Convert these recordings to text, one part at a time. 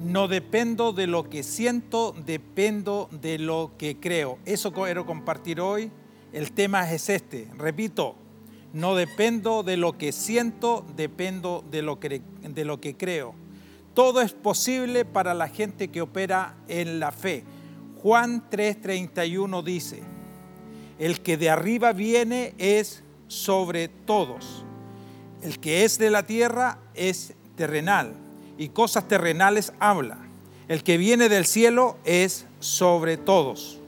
No dependo de lo que siento, dependo de lo que creo. Eso quiero compartir hoy. El tema es este. Repito, no dependo de lo que siento, dependo de lo que, de lo que creo. Todo es posible para la gente que opera en la fe. Juan 3:31 dice, el que de arriba viene es sobre todos. El que es de la tierra es terrenal y cosas terrenales habla. El que viene del cielo es sobre todos.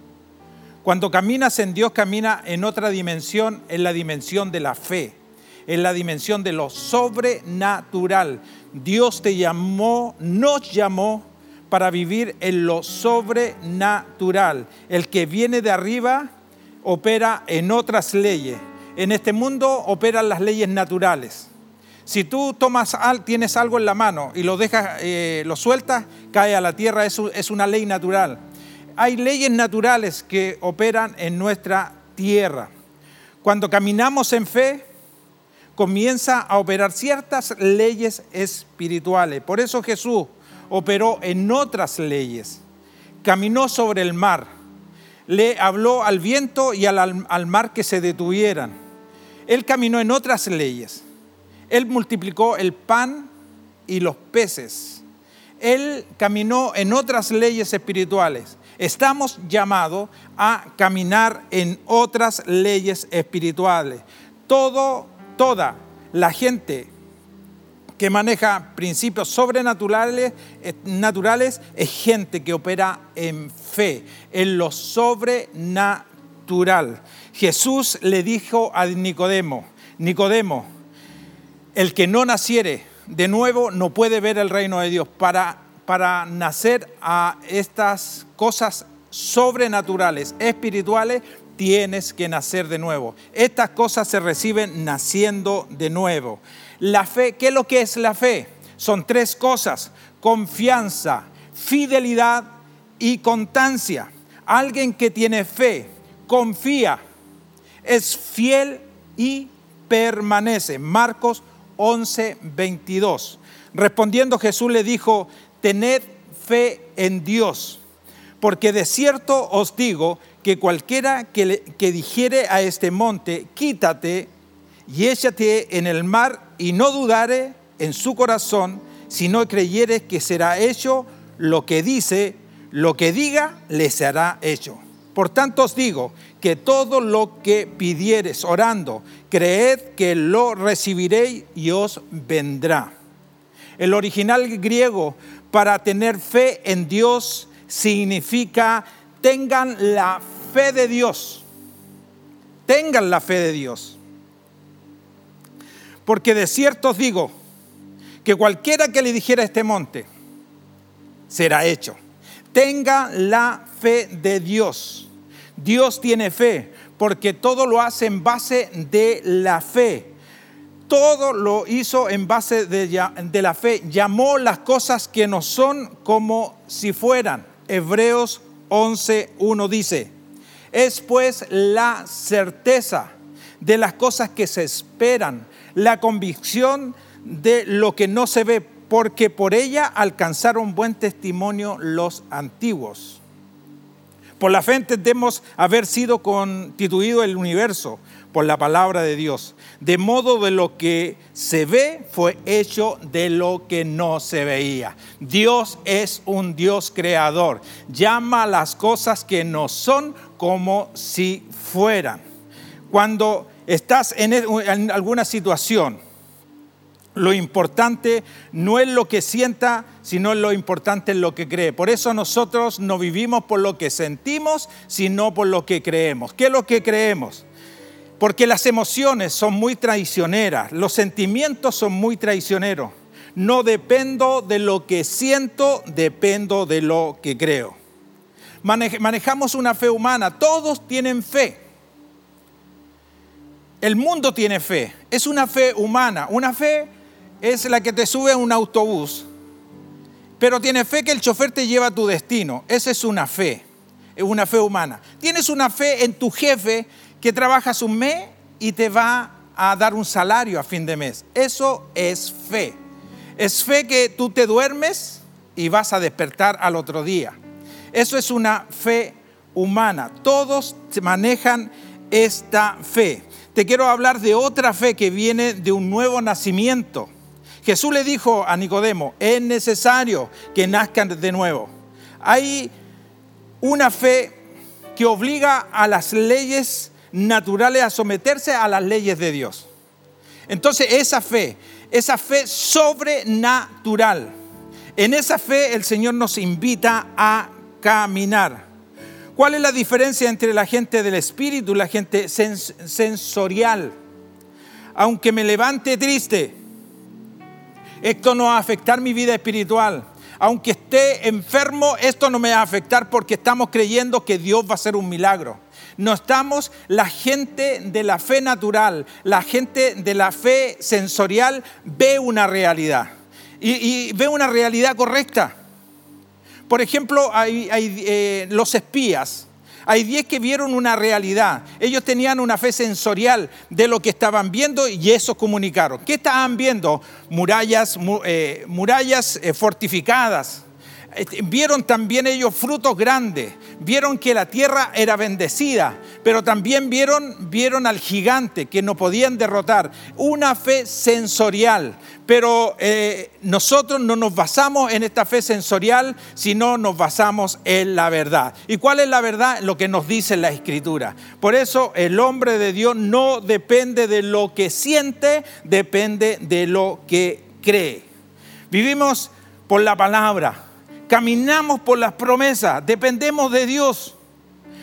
Cuando caminas en Dios, camina en otra dimensión, en la dimensión de la fe, en la dimensión de lo sobrenatural. Dios te llamó, nos llamó para vivir en lo sobrenatural. El que viene de arriba opera en otras leyes. En este mundo operan las leyes naturales. Si tú tomas, tienes algo en la mano y lo dejas, eh, lo sueltas, cae a la tierra, es, una ley natural. Hay leyes naturales que operan en nuestra tierra. Cuando caminamos en fe, comienza a operar ciertas leyes espirituales. Por eso Jesús operó en otras leyes. Caminó sobre el mar, le habló al viento y al, al mar que se detuvieran. Él caminó en otras leyes. Él multiplicó el pan y los peces. Él caminó en otras leyes espirituales. Estamos llamados a caminar en otras leyes espirituales. Todo, toda la gente que maneja principios sobrenaturales eh, naturales, es gente que opera en fe, en lo sobrenatural. Jesús le dijo a Nicodemo, Nicodemo, el que no naciere de nuevo no puede ver el reino de Dios. Para, para nacer a estas cosas sobrenaturales, espirituales, tienes que nacer de nuevo. Estas cosas se reciben naciendo de nuevo. La fe, ¿qué es lo que es la fe? Son tres cosas, confianza, fidelidad y constancia. Alguien que tiene fe, confía, es fiel y permanece. Marcos 11, 22. Respondiendo Jesús le dijo, tened fe en Dios, porque de cierto os digo que cualquiera que, que dijere a este monte, quítate y échate en el mar y no dudare en su corazón, si no creyere que será hecho lo que dice, lo que diga, le será hecho. Por tanto os digo que todo lo que pidieres orando, creed que lo recibiréis y os vendrá. El original griego para tener fe en Dios significa tengan la fe de Dios. Tengan la fe de Dios. Porque de cierto os digo que cualquiera que le dijera este monte será hecho. Tenga la fe de Dios. Dios tiene fe, porque todo lo hace en base de la fe. Todo lo hizo en base de, la fe. Llamó las cosas que no son como si fueran. Hebreos 11.1 dice, es pues la certeza de las cosas que se esperan, la convicción de lo que no se ve, porque por ella alcanzaron buen testimonio los antiguos. Por la fe entendemos haber sido constituido el universo por la palabra de Dios. De modo de lo que se ve fue hecho de lo que no se veía. Dios es un Dios creador. Llama las cosas que no son como si fueran. Cuando estás en alguna situación, lo importante no es lo que sienta, sino lo importante es lo que cree. Por eso nosotros no vivimos por lo que sentimos, sino por lo que creemos. ¿Qué es lo que creemos? Porque las emociones son muy traicioneras, los sentimientos son muy traicioneros. No dependo de lo que siento, dependo de lo que creo. Manejamos una fe humana, todos tienen fe. El mundo tiene fe, es una fe humana, una fe es la que te sube a un autobús, pero tiene fe que el chofer te lleva a tu destino. Esa es una fe, es una fe humana. Tienes una fe en tu jefe que trabajas un mes y te va a dar un salario a fin de mes. Eso es fe. Es fe que tú te duermes y vas a despertar al otro día. Eso es una fe humana. Todos manejan esta fe. Te quiero hablar de otra fe que viene de un nuevo nacimiento. Jesús le dijo a Nicodemo, es necesario que nazcan de nuevo. Hay una fe que obliga a las leyes naturales a someterse a las leyes de Dios. Entonces esa fe, esa fe sobrenatural, en esa fe el Señor nos invita a caminar. ¿Cuál es la diferencia entre la gente del espíritu y la gente sensorial? Aunque me levante triste, esto no va a afectar mi vida espiritual. Aunque esté enfermo, esto no me va a afectar porque estamos creyendo que Dios va a hacer un milagro. No estamos, la gente de la fe natural, la gente de la fe sensorial ve una realidad y, ve una realidad correcta. Por ejemplo, hay, eh, los espías. Hay diez que vieron una realidad. Ellos tenían una fe sensorial de lo que estaban viendo y eso comunicaron. ¿Qué estaban viendo? Murallas, eh, murallas eh, fortificadas. Vieron también ellos frutos grandes, vieron que la tierra era bendecida, pero también vieron, vieron al gigante que no podían derrotar. Una fe sensorial, pero eh, nosotros no nos basamos en esta fe sensorial, sino nos basamos en la verdad. ¿Y cuál es la verdad? Lo que nos dice la escritura. Por eso el hombre de Dios no depende de lo que siente, depende de lo que cree. Vivimos por la palabra, caminamos por las promesas, dependemos de Dios.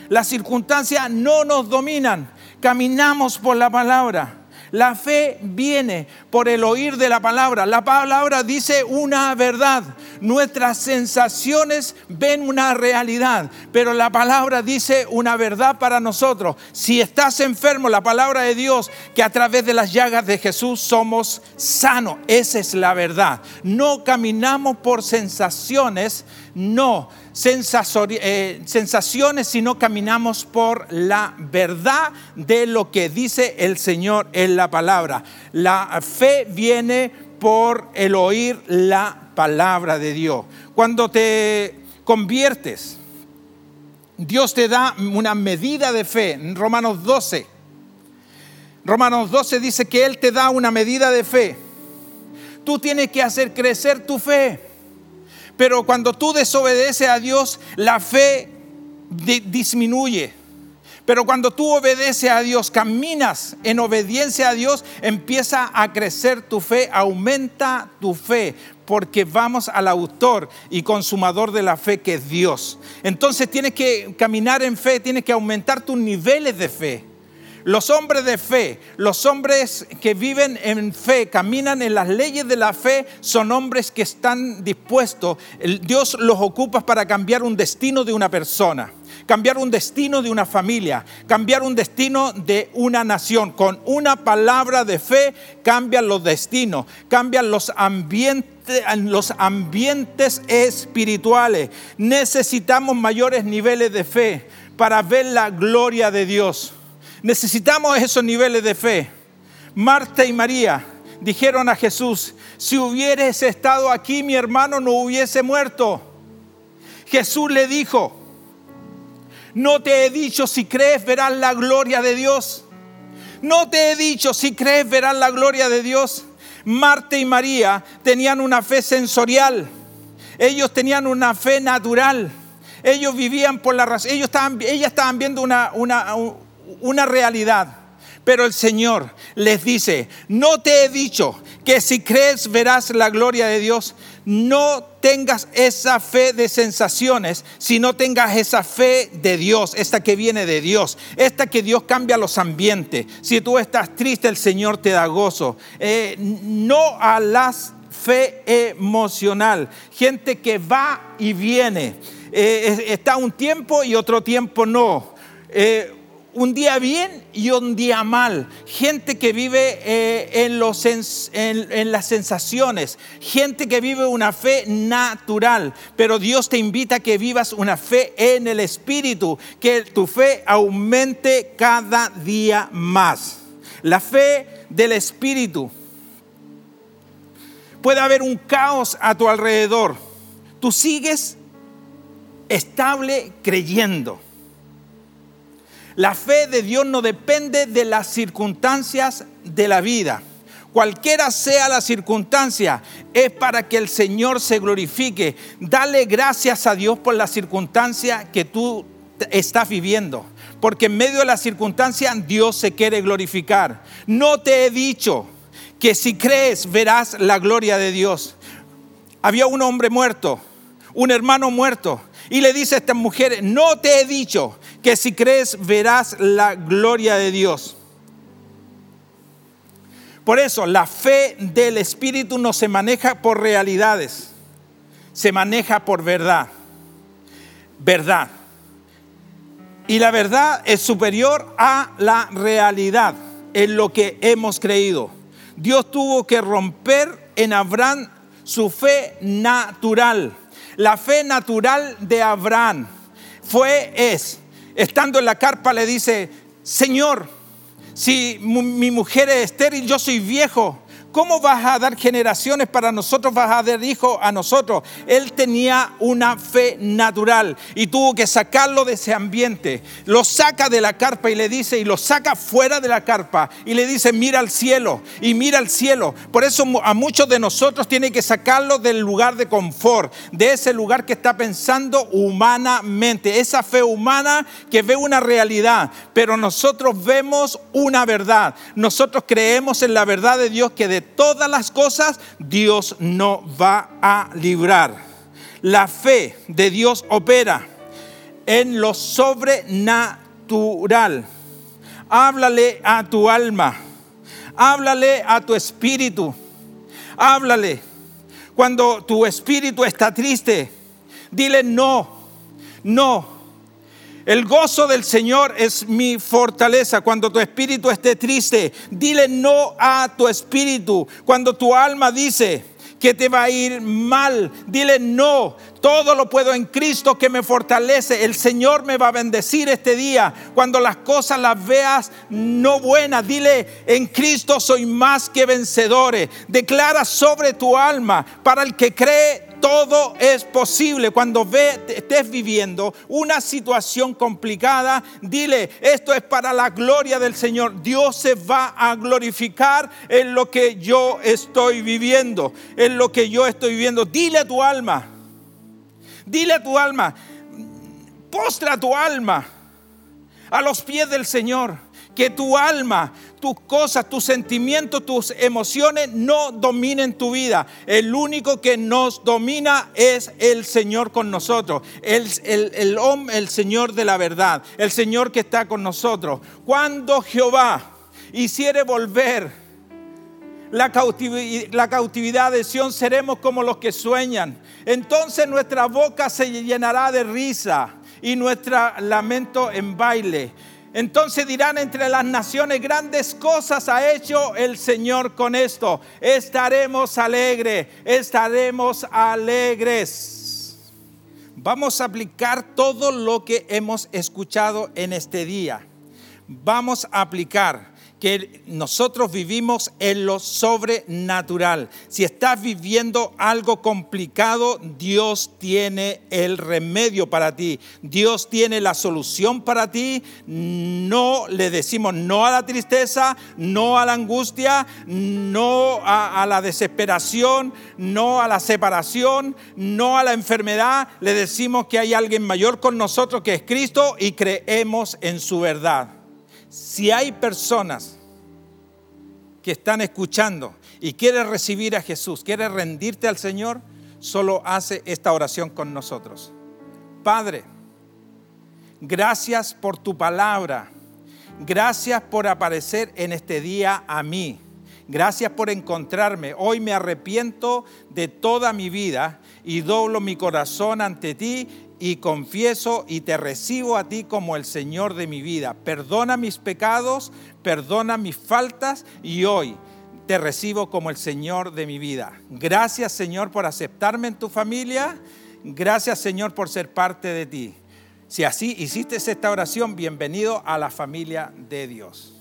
Las circunstancias no nos dominan, caminamos por la palabra. La fe viene por el oír de la palabra. La palabra dice una verdad. Nuestras sensaciones ven una realidad, pero la palabra dice una verdad para nosotros. Si estás enfermo, la palabra de Dios, que a través de las llagas de Jesús somos sanos. Esa es la verdad. No caminamos por sensaciones, no eh, sensaciones, sino caminamos por la verdad de lo que dice el Señor en la palabra. La fe viene por el oír la palabra de Dios. Cuando te conviertes, Dios te da una medida de fe. Romanos 12. Romanos 12 dice que Él te da una medida de fe. Tú tienes que hacer crecer tu fe. Pero cuando tú desobedeces a Dios, la fe disminuye. Pero cuando tú obedeces a Dios, caminas en obediencia a Dios, empieza a crecer tu fe, aumenta tu fe, porque vamos al autor y consumador de la fe que es Dios. Entonces tienes que caminar en fe, tienes que aumentar tus niveles de fe. Los hombres de fe, los hombres que viven en fe, caminan en las leyes de la fe, son hombres que están dispuestos. Dios los ocupa para cambiar un destino de una persona, cambiar un destino de una familia, cambiar un destino de una nación. Con una palabra de fe cambian los destinos, cambian los ambientes los ambientes espirituales. Necesitamos mayores niveles de fe para ver la gloria de Dios. Necesitamos esos niveles de fe. Marta y María dijeron a Jesús, si hubieras estado aquí mi hermano no hubiese muerto. Jesús le dijo, no te he dicho si crees verás la gloria de Dios. No te he dicho si crees verás la gloria de Dios. Marta y María tenían una fe sensorial. Ellos tenían una fe natural. Ellos vivían por la razón. Ellos estaban, ellas estaban viendo una, una, una realidad. Pero el Señor les dice, no te he dicho que si crees verás la gloria de Dios. No tengas esa fe de sensaciones, sino tengas esa fe de Dios, esta que viene de Dios, esta que Dios cambia los ambientes. Si tú estás triste, el Señor te da gozo. Eh, no a la fe emocional, gente que va y viene. Eh, está un tiempo y otro tiempo no. Eh, un día bien y un día mal. Gente que vive eh, en, los, en, las sensaciones. Gente que vive una fe natural. Pero Dios te invita a que vivas una fe en el Espíritu. Que tu fe aumente cada día más. La fe del Espíritu. Puede haber un caos a tu alrededor. Tú sigues estable creyendo. La fe de Dios no depende de las circunstancias de la vida. Cualquiera sea la circunstancia, es para que el Señor se glorifique. Dale gracias a Dios por la circunstancia que tú estás viviendo. Porque en medio de la circunstancia Dios se quiere glorificar. No te he dicho que si crees verás la gloria de Dios. Había un hombre muerto, un hermano muerto, y le dice a estas mujeres, no te he dicho que si crees verás la gloria de Dios. Por eso la fe del Espíritu no se maneja por realidades, se maneja por verdad. Verdad. Y la verdad es superior a la realidad en lo que hemos creído. Dios tuvo que romper en Abraham su fe natural. La fe natural de Abraham fue, es, estando en la carpa le dice, Señor, si mi mujer es estéril, yo soy viejo, ¿Cómo vas a dar generaciones para nosotros? Vas a dar hijos a nosotros. Él tenía una fe natural y tuvo que sacarlo de ese ambiente. Lo saca de la carpa y le dice, y lo saca fuera de la carpa y le dice, mira al cielo y mira al cielo. Por eso a muchos de nosotros tiene que sacarlo del lugar de confort, de ese lugar que está pensando humanamente, esa fe humana que ve una realidad, pero nosotros vemos una verdad. Nosotros creemos en la verdad de Dios que de todas las cosas Dios no va a librar. La fe de Dios opera en lo sobrenatural. Háblale a tu alma, háblale a tu espíritu, háblale. Cuando tu espíritu está triste, dile no, no, el gozo del Señor es mi fortaleza. Cuando tu espíritu esté triste, dile no a tu espíritu. Cuando tu alma dice que te va a ir mal, dile no. Todo lo puedo en Cristo que me fortalece. El Señor me va a bendecir este día. Cuando las cosas las veas no buenas, dile en Cristo soy más que vencedores. Declara sobre tu alma para el que cree todo es posible. Cuando ve, estés viviendo una situación complicada, dile, esto es para la gloria del Señor. Dios se va a glorificar en lo que yo estoy viviendo, en lo que yo estoy viviendo. Dile a tu alma, dile a tu alma, postra tu alma a los pies del Señor que tu alma, tus cosas, tus sentimientos, tus emociones no dominen tu vida. El único que nos domina es el Señor con nosotros, el, el, el, el Señor de la verdad, el Señor que está con nosotros. Cuando Jehová hiciere volver la cautividad, la cautividad de Sión, seremos como los que sueñan. Entonces nuestra boca se llenará de risa y nuestro lamento en baile. Entonces dirán entre las naciones, grandes cosas ha hecho el Señor con esto. Estaremos alegres, estaremos alegres. Vamos a aplicar todo lo que hemos escuchado en este día. Vamos a aplicar que nosotros vivimos en lo sobrenatural. Si estás viviendo algo complicado, Dios tiene el remedio para ti. Dios tiene la solución para ti. No le decimos no a la tristeza, no a la angustia, no a, a la desesperación, no a la separación, no a la enfermedad. Le decimos que hay alguien mayor con nosotros que es Cristo y creemos en su verdad. Si hay personas que están escuchando y quieres recibir a Jesús, quieres rendirte al Señor, solo hace esta oración con nosotros. Padre, gracias por tu palabra. Gracias por aparecer en este día a mí. Gracias por encontrarme. Hoy me arrepiento de toda mi vida y doblo mi corazón ante ti y confieso y te recibo a ti como el Señor de mi vida. Perdona mis pecados, perdona mis faltas y hoy te recibo como el Señor de mi vida. Gracias Señor por aceptarme en tu familia. Gracias Señor por ser parte de ti. Si así hiciste esta oración, bienvenido a la familia de Dios.